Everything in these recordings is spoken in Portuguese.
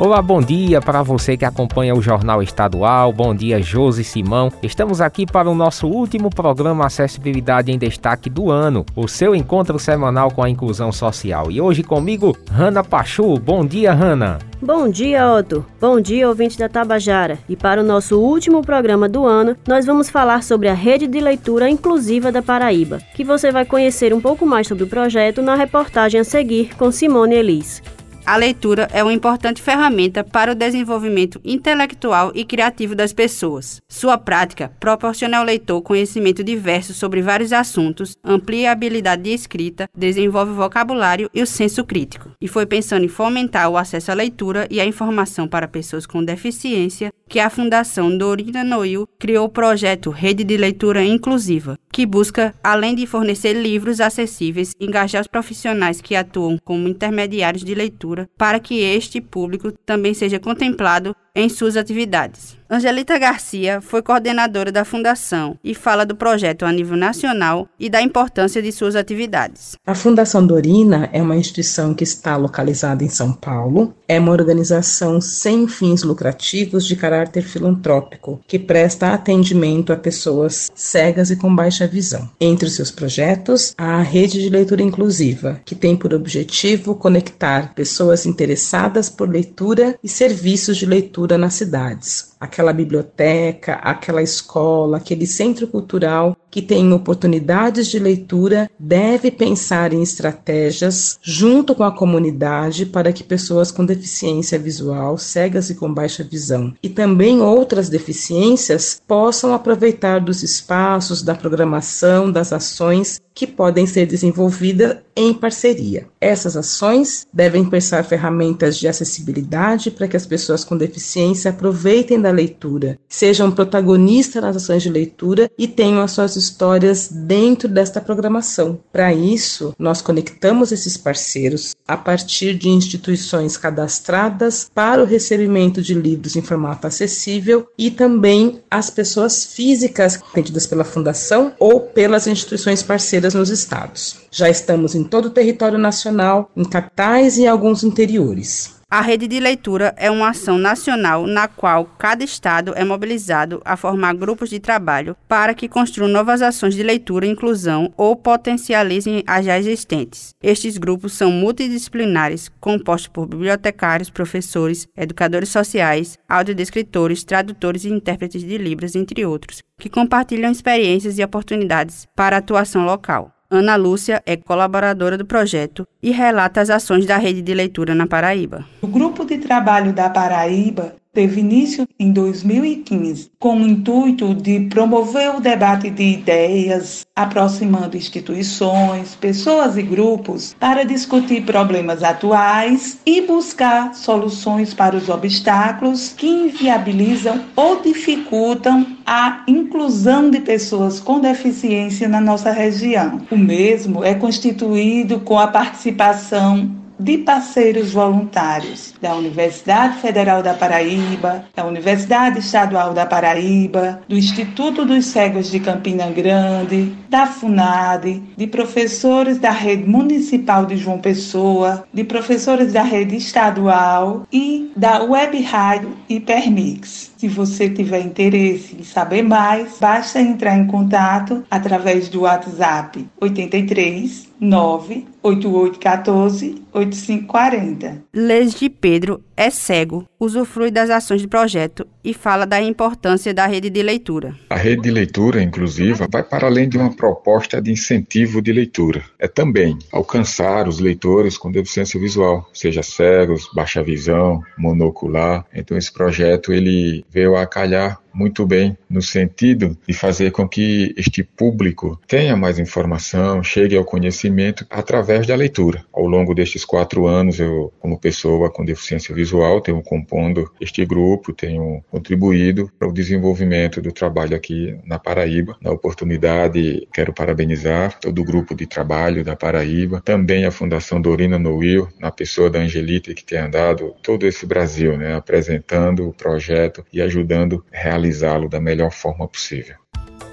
Olá, bom dia para você que acompanha o Jornal Estadual. Bom dia, Josi Simão. Estamos aqui para o nosso último programa Acessibilidade em Destaque do ano, o seu encontro semanal com a inclusão social. E hoje comigo, Hanna Pachu. Bom dia, Hanna. Bom dia, Otto. Bom dia, ouvinte da Tabajara. E para o nosso último programa do ano, nós vamos falar sobre a Rede de Leitura Inclusiva da Paraíba, que você vai conhecer um pouco mais sobre o projeto na reportagem a seguir com Simone Elis. A leitura é uma importante ferramenta para o desenvolvimento intelectual e criativo das pessoas. Sua prática proporciona ao leitor conhecimento diverso sobre vários assuntos, amplia a habilidade de escrita, desenvolve o vocabulário e o senso crítico. E foi pensando em fomentar o acesso à leitura e à informação para pessoas com deficiência que a Fundação Dorina Noil criou o projeto Rede de Leitura Inclusiva, que busca, além de fornecer livros acessíveis, engajar os profissionais que atuam como intermediários de leitura para que este público também seja contemplado em suas atividades. Angelita Garcia foi coordenadora da fundação e fala do projeto a nível nacional e da importância de suas atividades. A Fundação Dorina é uma instituição que está localizada em São Paulo. É uma organização sem fins lucrativos de caráter filantrópico que presta atendimento a pessoas cegas e com baixa visão. Entre os seus projetos, há a Rede de Leitura Inclusiva, que tem por objetivo conectar pessoas interessadas por leitura e serviços de leitura nas cidades. Aquela biblioteca, aquela escola, aquele centro cultural que tem oportunidades de leitura deve pensar em estratégias junto com a comunidade para que pessoas com deficiência visual, cegas e com baixa visão, e também outras deficiências possam aproveitar dos espaços, da programação, das ações que podem ser desenvolvidas em parceria. Essas ações devem pensar ferramentas de acessibilidade para que as pessoas com deficiência aproveitem da leitura, sejam protagonistas nas ações de leitura e tenham as suas histórias dentro desta programação. Para isso, nós conectamos esses parceiros a partir de instituições cadastradas para o recebimento de livros em formato acessível e também as pessoas físicas atendidas pela fundação ou pelas instituições parceiras nos estados. Já estamos em todo o território nacional, em capitais e alguns interiores. A rede de leitura é uma ação nacional na qual cada estado é mobilizado a formar grupos de trabalho para que construam novas ações de leitura e inclusão ou potencializem as já existentes. Estes grupos são multidisciplinares, compostos por bibliotecários, professores, educadores sociais, audiodescritores, tradutores e intérpretes de Libras, entre outros, que compartilham experiências e oportunidades para atuação local. Ana Lúcia é colaboradora do projeto e relata as ações da rede de leitura na Paraíba. O grupo de trabalho da Paraíba teve início em 2015, com o intuito de promover o debate de ideias, aproximando instituições, pessoas e grupos para discutir problemas atuais e buscar soluções para os obstáculos que inviabilizam ou dificultam a inclusão de pessoas com deficiência na nossa região. O mesmo é constituído com a participação de parceiros voluntários da Universidade Federal da Paraíba, da Universidade Estadual da Paraíba, do Instituto dos Cegos de Campina Grande, da FUNAD, de professores da rede municipal de João Pessoa, de professores da rede estadual e da Web Rádio Hipermix. Se você tiver interesse em saber mais, basta entrar em contato através do WhatsApp 83 98814 8540. Leslie Pedro é cego, usufrui das ações do projeto e fala da importância da rede de leitura. A rede de leitura inclusiva vai para além de uma proposta de incentivo de leitura. É também alcançar os leitores com deficiência visual, seja cegos, baixa visão, monocular. Então esse projeto ele veio a calhar muito bem no sentido de fazer com que este público tenha mais informação, chegue ao conhecimento através da leitura. Ao longo destes quatro anos, eu, como pessoa com deficiência visual, tenho compondo este grupo, tenho contribuído para o desenvolvimento do trabalho aqui na Paraíba. Na oportunidade, quero parabenizar todo o grupo de trabalho da Paraíba, também a Fundação Dorina Noil, na pessoa da Angelita, que tem andado todo esse Brasil, né, apresentando o projeto e ajudando a realizá-lo da melhor forma possível.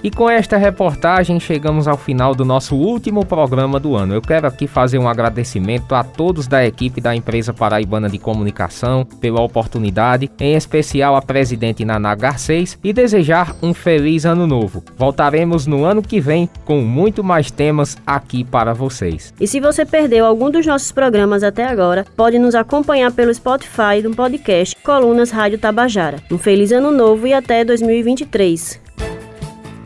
E com esta reportagem chegamos ao final do nosso último programa do ano. Eu quero aqui fazer um agradecimento a todos da equipe da empresa paraibana de comunicação pela oportunidade, em especial a presidente Naná Garcês, e desejar um feliz ano novo. Voltaremos no ano que vem com muito mais temas aqui para vocês. E se você perdeu algum dos nossos programas até agora, pode nos acompanhar pelo Spotify do podcast Colunas Rádio Tabajara. Um feliz ano novo e até 2023.